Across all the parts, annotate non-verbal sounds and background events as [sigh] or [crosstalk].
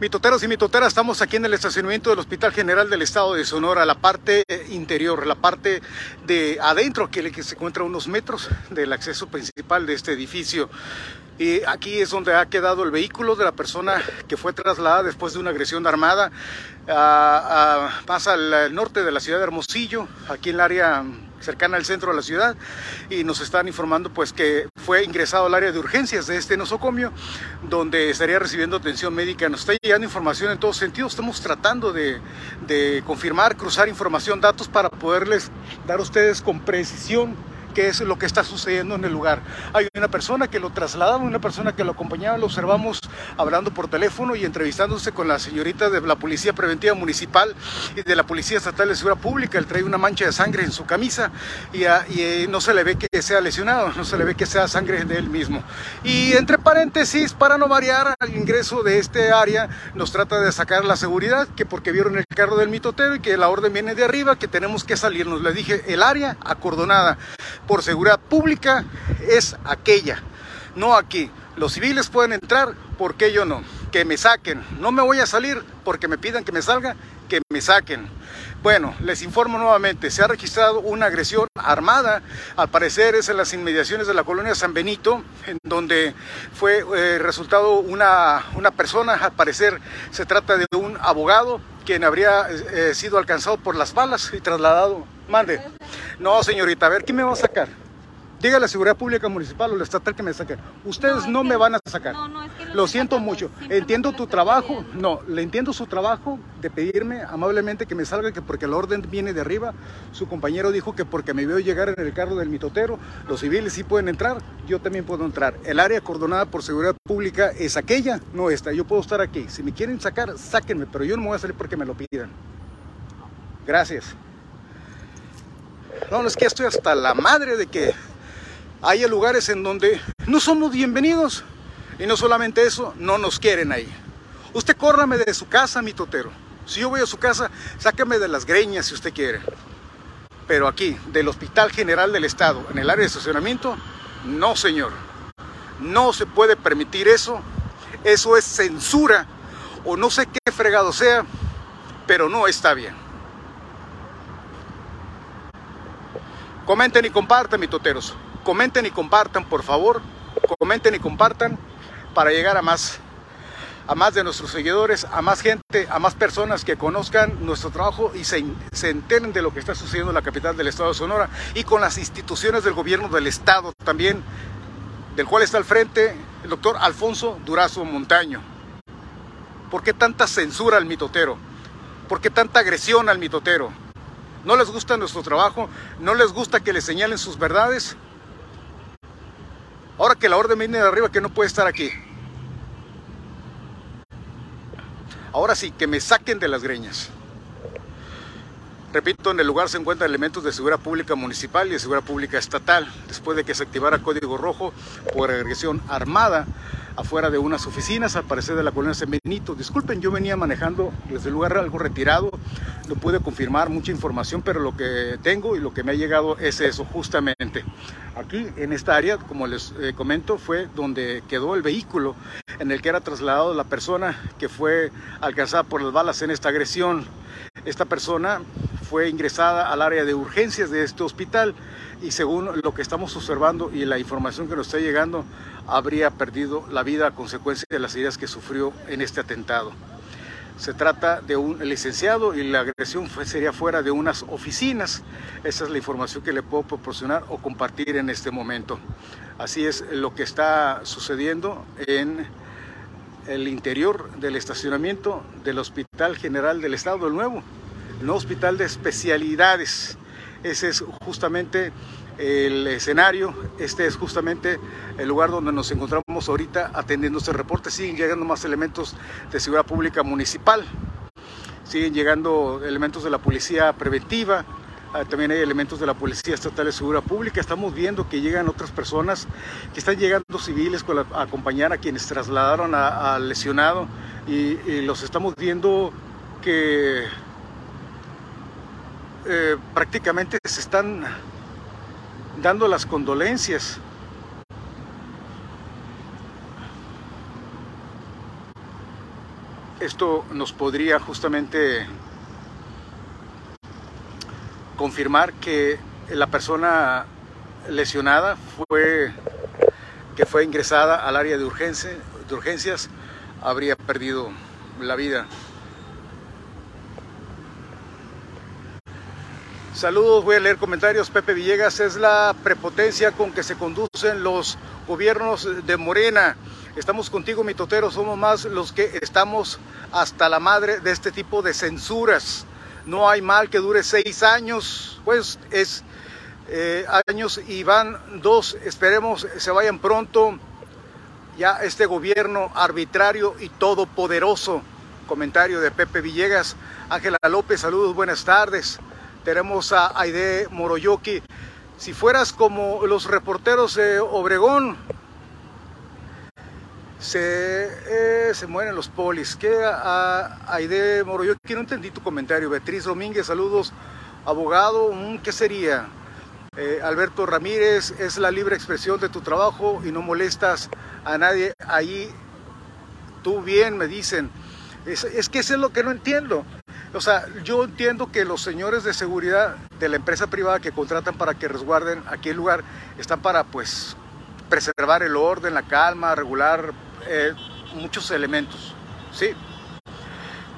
Mitoteros y mitoteras, estamos aquí en el estacionamiento del Hospital General del Estado de Sonora, la parte eh, interior, la parte de adentro, que se encuentra unos metros del acceso principal de este edificio. Y aquí es donde ha quedado el vehículo de la persona que fue trasladada después de una agresión armada a, más al norte de la ciudad de Hermosillo, aquí en el área cercana al centro de la ciudad y nos están informando pues que fue ingresado al área de urgencias de este nosocomio donde estaría recibiendo atención médica. Nos está llegando información en todos sentidos, estamos tratando de, de confirmar, cruzar información, datos para poderles dar a ustedes con precisión qué es lo que está sucediendo en el lugar. Hay una persona que lo trasladaba, una persona que lo acompañaba, lo observamos hablando por teléfono y entrevistándose con la señorita de la Policía Preventiva Municipal y de la Policía Estatal de Seguridad Pública. Él trae una mancha de sangre en su camisa y, ah, eh, no se le ve que sea lesionado, no se le ve que sea sangre de él mismo. Y entre paréntesis, para no variar al ingreso de este área, nos trata de sacar la seguridad, que porque vieron el carro del mitotero y que la orden viene de arriba, que tenemos que salirnos. Le dije, el área acordonada por seguridad pública es aquella, no aquí. Los civiles pueden entrar, ¿por qué yo no? Que me saquen. No me voy a salir porque me pidan que me salga, que me saquen. Bueno, les informo nuevamente, se ha registrado una agresión armada, al parecer es en las inmediaciones de la colonia San Benito, en donde fue eh, resultado una, una persona, al parecer se trata de un abogado, quien habría eh, sido alcanzado por las balas y trasladado. Mande. No, señorita, a ver, ¿quién me va a sacar? Diga la seguridad pública municipal o la estatal que me saquen. Ustedes no, me van a sacar. Lo siento mucho. Entiendo tu trabajo. No, le entiendo su trabajo de pedirme amablemente que me salga, que porque la orden viene de arriba. Su compañero dijo que porque me veo llegar en el carro del mitotero, los civiles sí pueden entrar, yo también puedo entrar. El área acordonada por seguridad pública es aquella, no esta. Yo puedo estar aquí. Si me quieren sacar, sáquenme, pero yo no me voy a salir porque me lo pidan. Gracias. No, no es que estoy hasta la madre de que hay lugares en donde no somos bienvenidos. Y no solamente eso, no nos quieren ahí. Usted córrame de su casa, mi totero. Si yo voy a su casa, sáqueme de las greñas si usted quiere. Pero aquí, del Hospital General del Estado, en el área de estacionamiento, no señor. No se puede permitir eso. Eso es censura o no sé qué fregado sea, pero no está bien. Comenten y compartan, toteros comenten y compartan, por favor, comenten y compartan para llegar a más, a más de nuestros seguidores, a más gente, a más personas que conozcan nuestro trabajo y se, se enteren de lo que está sucediendo en la capital del estado de Sonora y con las instituciones del gobierno del estado también, del cual está al frente el doctor Alfonso Durazo Montaño. ¿Por qué tanta censura al mitotero? ¿Por qué tanta agresión al mitotero? ¿No les gusta nuestro trabajo? ¿No les gusta que les señalen sus verdades? Ahora que la orden viene de arriba, que no puede estar aquí. Ahora sí, que me saquen de las greñas. Repito, en el lugar se encuentran elementos de seguridad pública municipal y de seguridad pública estatal, después de que se activara código rojo por agresión armada afuera de unas oficinas, al parecer de la colonia San Benito. Disculpen, yo venía manejando desde el lugar algo retirado, no pude confirmar mucha información, pero lo que tengo y lo que me ha llegado es eso, justamente. Aquí en esta área, como les eh, comento, fue donde quedó el vehículo en el que era trasladado la persona que fue alcanzada por las balas en esta agresión. Esta persona fue ingresada al área de urgencias de este hospital y según lo que estamos observando y la información que nos está llegando, habría perdido la vida a consecuencia de las heridas que sufrió en este atentado. Se trata de un licenciado y la agresión sería fuera de unas oficinas. Esa es la información que le puedo proporcionar o compartir en este momento. Así es lo que está sucediendo en el interior del estacionamiento del Hospital General del Estado del Nuevo, no hospital de especialidades. Ese es justamente el escenario. Este es justamente el lugar donde nos encontramos ahorita atendiendo este reporte. Siguen llegando más elementos de seguridad pública municipal, siguen llegando elementos de la policía preventiva, ah, también hay elementos de la Policía Estatal de Seguridad Pública. Estamos viendo que llegan otras personas, que están llegando civiles a acompañar a quienes trasladaron al lesionado y, los estamos viendo que eh, prácticamente se están dando las condolencias. esto nos podría justamente confirmar que la persona lesionada fue que fue ingresada al área de, de urgencias habría perdido la vida. Saludos, voy a leer comentarios. Pepe Villegas es la prepotencia con que se conducen los gobiernos de Morena. Estamos contigo, mi totero, somos más los que estamos hasta la madre de este tipo de censuras. No hay mal que dure seis años, pues es eh, años y van dos, esperemos se vayan pronto ya este gobierno arbitrario y todopoderoso. Comentario de Pepe Villegas. Ángela López, saludos, buenas tardes tenemos a Aide Moroyoki. Si fueras como los reporteros de Obregón, se, eh, se mueren los polis. ¿Qué a Aide Moroyoki? No entendí tu comentario. Beatriz Domínguez, saludos. Abogado, mm, ¿qué sería? Eh, Alberto Ramírez, es la libre expresión de tu trabajo y no molestas a nadie. Ahí tú bien, me dicen. Es, es que eso es lo que no entiendo. O sea, yo entiendo que los señores de seguridad de la empresa privada que contratan para que resguarden aquí el lugar están para, pues, preservar el orden, la calma, regular eh, muchos elementos, ¿sí?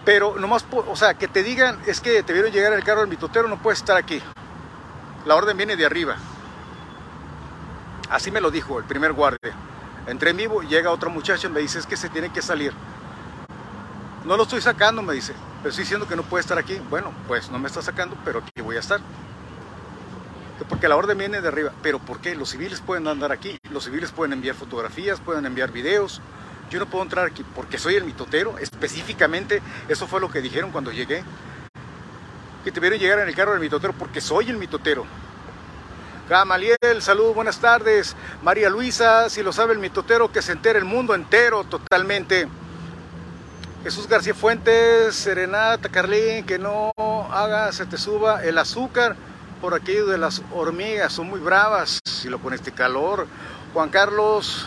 Pero nomás, o sea, que te digan, es que te vieron llegar el carro del mitotero, no puedes estar aquí. La orden viene de arriba. Así me lo dijo el primer guardia. Entré en vivo, llega otra muchacha y me dice, es que se tiene que salir. No lo estoy sacando, me dice. Pero estoy diciendo que no puede estar aquí. Bueno, pues no me está sacando, pero aquí voy a estar. Porque la orden viene de arriba. ¿Pero por qué? Los civiles pueden andar aquí. Los civiles pueden enviar fotografías, pueden enviar videos. Yo no puedo entrar aquí porque soy el mitotero. Específicamente, eso fue lo que dijeron cuando llegué. Que te vieron llegar en el carro del mitotero porque soy el mitotero. Gamaliel, saludos, buenas tardes. María Luisa, si lo sabe el mitotero, que se entere el mundo entero totalmente. Jesús García Fuentes, Serenata, Carlín, que no haga, se te suba el azúcar por aquello de las hormigas, son muy bravas, si lo con este calor. Juan Carlos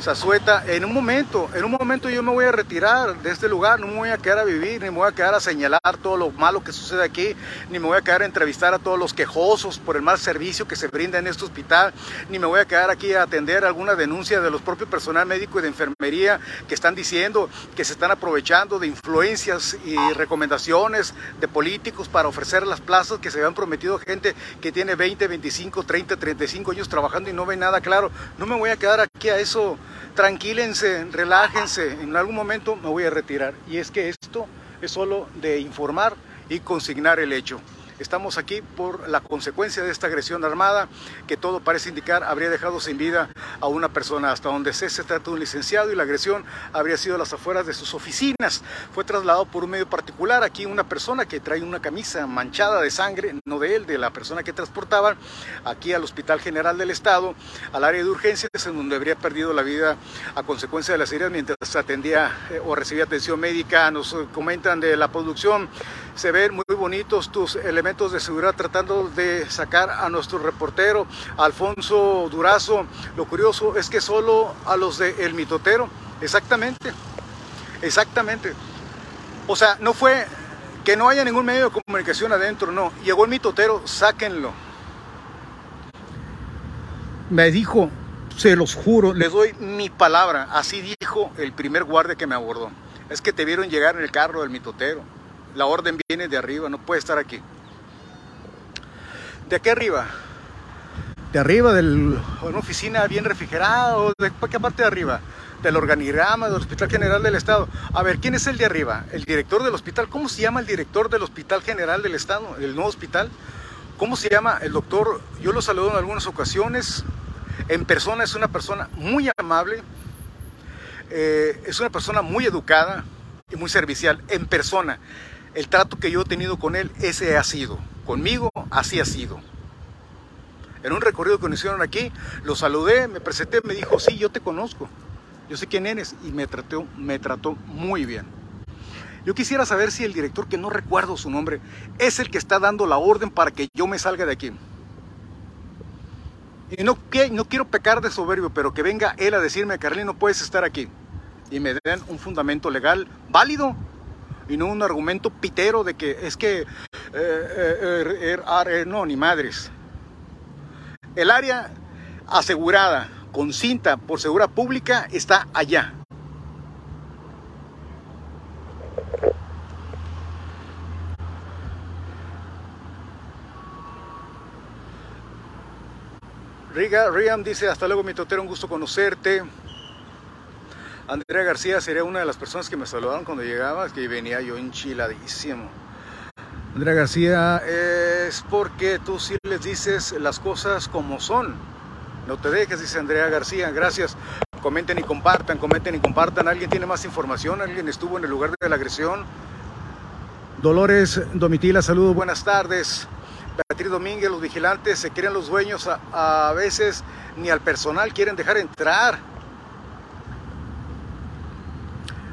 Zazueta, en un momento, en un momento yo me voy a retirar de este lugar, no me voy a quedar a vivir, ni me voy a quedar a señalar todo lo malo que sucede aquí, ni me voy a quedar a entrevistar a todos los quejosos por el mal servicio que se brinda en este hospital, ni me voy a quedar aquí a atender alguna denuncia de los propios personal médico y de enfermería que están diciendo que se están aprovechando de influencias y recomendaciones de políticos para ofrecer las plazas que se habían prometido a gente que tiene 20, 25, 30, 35 años trabajando y no ve nada claro. No me voy a quedar aquí a eso tranquílense, relájense, en algún momento me voy a retirar. Y es que esto es solo de informar y consignar el hecho. Estamos aquí por la consecuencia de esta agresión armada que todo parece indicar habría dejado sin vida a una persona. Hasta donde se, trata de un licenciado y la agresión habría sido a las afueras de sus oficinas. Fue trasladado por un medio particular. Aquí una persona que trae una camisa manchada de sangre, no de él, de la persona que transportaba, aquí al Hospital General del Estado, al área de urgencias, en donde habría perdido la vida a consecuencia de las heridas mientras atendía eh, o recibía atención médica. Nos comentan de la producción se ven muy bonitos tus elementos de seguridad tratando de sacar a nuestro reportero Alfonso Durazo. Lo curioso es que solo a los de El Mitotero, exactamente, exactamente. O sea, no fue que no haya ningún medio de comunicación adentro, no. Llegó el mitotero, sáquenlo. Me dijo, se los juro, les doy mi palabra, así dijo el primer guardia que me abordó. Es que te vieron llegar en el carro del mitotero. La orden viene de arriba, no puede estar aquí. ¿De aquí arriba? De arriba de una oficina bien refrigerada o de qué parte de arriba? Del organigrama del Hospital General del Estado. A ver, ¿quién es el de arriba? El director del hospital. ¿Cómo se llama el director del Hospital General del Estado? El nuevo hospital. ¿Cómo se llama el doctor? Yo lo saludo en algunas ocasiones. En persona es una persona muy amable. Eh, es una persona muy educada y muy servicial. En persona el trato que yo he tenido con él, ese ha sido. Conmigo, así ha sido. En un recorrido que nos hicieron aquí, lo saludé, me presenté, me dijo, sí, yo te conozco, yo sé quién eres, y me trató, me trató muy bien. Yo quisiera saber si el director, que no recuerdo su nombre, es el que está dando la orden para que yo me salga de aquí. Y no, quiero pecar de soberbio, pero que venga él a decirme, Carlín, no puedes estar aquí. Y me den un fundamento legal válido y no un argumento pitero de que es que eh, eh, no, ni madres. El área asegurada con cinta por seguridad pública está allá. Riga, Riam dice, hasta luego mi totero, un gusto conocerte. Andrea García sería una de las personas que me saludaron cuando llegaba, que venía yo enchiladísimo. Andrea García, es porque tú sí les dices las cosas como son. No te dejes, dice Andrea García. Gracias. Comenten y compartan, comenten y compartan. ¿Alguien tiene más información? ¿Alguien estuvo en el lugar de la agresión? Dolores Domitila, saludos, buenas tardes. Beatriz Domínguez, los vigilantes se quieren los dueños, a, veces ni al personal quieren dejar entrar.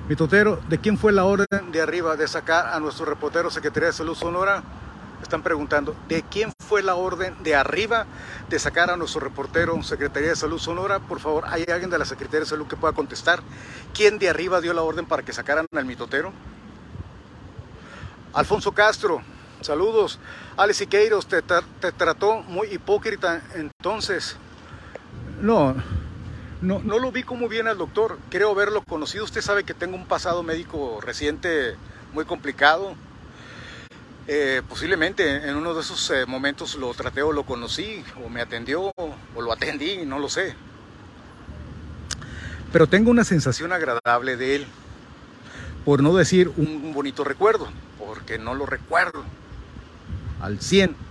Mi totero, ¿de quién fue la orden de arriba de sacar a nuestro reportero Secretaría de Salud Sonora? Están preguntando, ¿de quién fue la orden de arriba de sacar a nuestro reportero Secretaría de Salud Sonora? Por favor, ¿hay alguien de la Secretaría de Salud que pueda contestar? ¿Quién de arriba dio la orden para que sacaran al mitotero? Alfonso Castro, Saludos. Alex Siqueiros, te trató muy hipócrita entonces. No, no, no lo vi como bien al doctor. Creo haberlo conocido. Usted sabe que tengo un pasado médico reciente muy complicado. Eh, posiblemente en uno de esos eh, momentos lo traté o lo conocí, o me atendió, o lo atendí, no lo sé. Pero tengo una sensación agradable de él, por no decir un bonito recuerdo, porque no lo recuerdo al 100.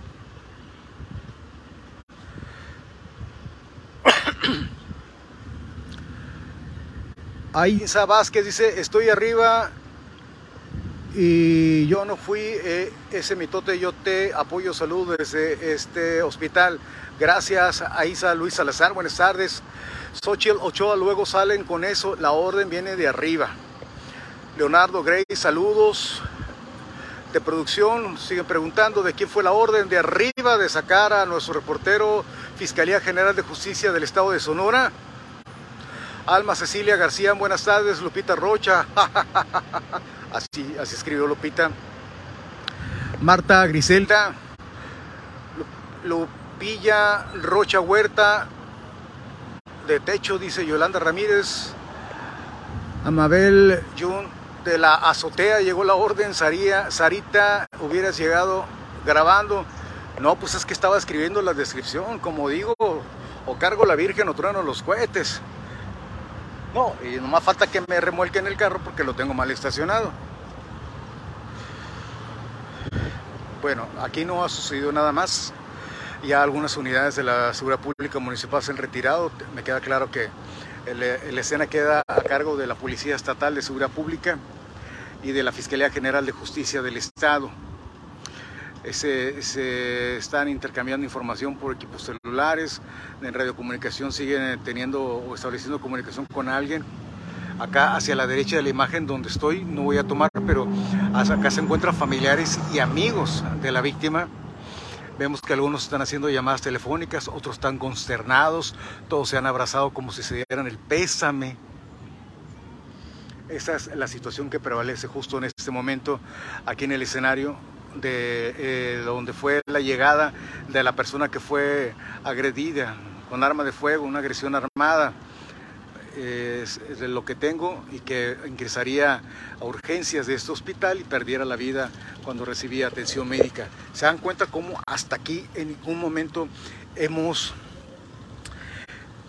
Ainsa Vázquez dice, estoy arriba y yo no fui eh, ese mitote, yo te apoyo salud desde este hospital. Gracias a Isa Luis Salazar, buenas tardes. Xochitl Ochoa luego salen con eso, la orden viene de arriba. Leonardo Grey, saludos de producción siguen preguntando de quién fue la orden de arriba de sacar a nuestro reportero Fiscalía General de Justicia del Estado de Sonora. Alma Cecilia García, buenas tardes. Lupita Rocha, [laughs] así, así escribió Lupita. Marta Griselda, Lupilla Rocha Huerta, de techo, dice Yolanda Ramírez. Amabel Jun de la azotea llegó la orden, Sarita, hubieras llegado grabando. No, pues es que estaba escribiendo la descripción, como digo, o cargo la Virgen o trueno los cohetes. No, y nomás falta que me remolque en el carro porque lo tengo mal estacionado. Bueno, aquí no ha sucedido nada más. Ya algunas unidades de la Seguridad Pública Municipal se han retirado. Me queda claro que la escena queda a cargo de la Policía Estatal de Seguridad Pública y de la Fiscalía General de Justicia del Estado. Se, están intercambiando información por equipos celulares, en radiocomunicación siguen teniendo o estableciendo comunicación con alguien. Acá hacia la derecha de la imagen donde estoy, no voy a tomar, pero acá se encuentran familiares y amigos de la víctima. Vemos que algunos están haciendo llamadas telefónicas, otros están consternados, todos se han abrazado como si se dieran el pésame esa es la situación que prevalece justo en este momento aquí en el escenario de eh, donde fue la llegada de la persona que fue agredida con arma de fuego, una agresión armada. De lo que tengo y que ingresaría a urgencias de este hospital y perdiera la vida cuando recibía atención médica. ¿Se dan cuenta cómo hasta aquí en ningún momento hemos,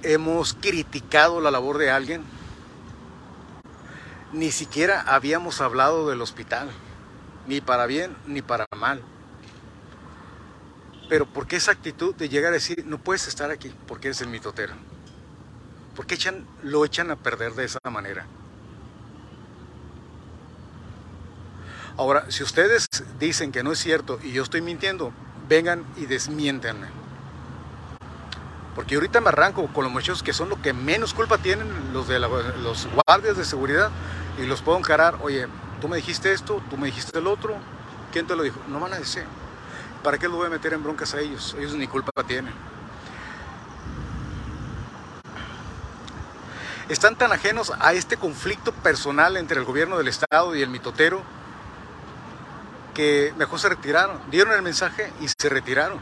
hemos criticado la labor de alguien? ni siquiera habíamos hablado del hospital, ni para bien ni para mal. Pero ¿por qué esa actitud de llegar a decir, no puedes estar aquí porque eres el mitotero? ¿Por qué echan, lo echan a perder de esa manera? Ahora, si ustedes dicen que no es cierto y yo estoy mintiendo, vengan y desmiéntenme. Porque ahorita me arranco con los muchachos que son los que menos culpa tienen, los de los guardias de seguridad, y los puedo encarar, oye, tú me dijiste esto, tú me dijiste el otro, ¿quién te lo dijo? No van a decir. ¿Para qué lo voy a meter en broncas a ellos? Ellos ni culpa tienen. Están tan ajenos a este conflicto personal entre el gobierno del Estado y el mitotero que mejor se retiraron, dieron el mensaje y se retiraron.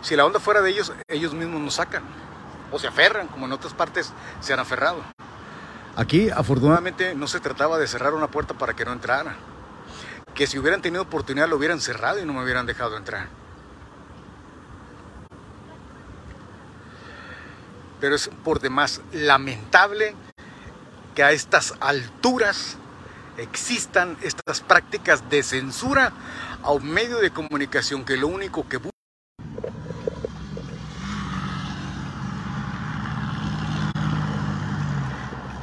Si la onda fuera de ellos, ellos mismos nos sacan o se aferran, como en otras partes se han aferrado. Aquí, afortunadamente, no se trataba de cerrar una puerta para que no entrara. Que si hubieran tenido oportunidad lo hubieran cerrado y no me hubieran dejado entrar. Pero es por demás lamentable que a estas alturas existan estas prácticas de censura a un medio de comunicación que lo único que busca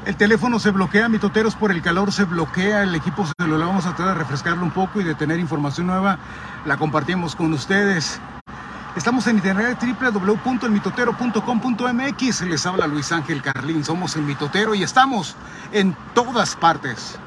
El teléfono se bloquea, mitoteros, por el calor se bloquea, el equipo se lo vamos a tratar de refrescarlo un poco y de tener información nueva, la compartimos con ustedes. Estamos en internet www.elmitotero.com.mx. Les habla Luis Ángel Carlín. Somos el Mitotero y estamos en todas partes.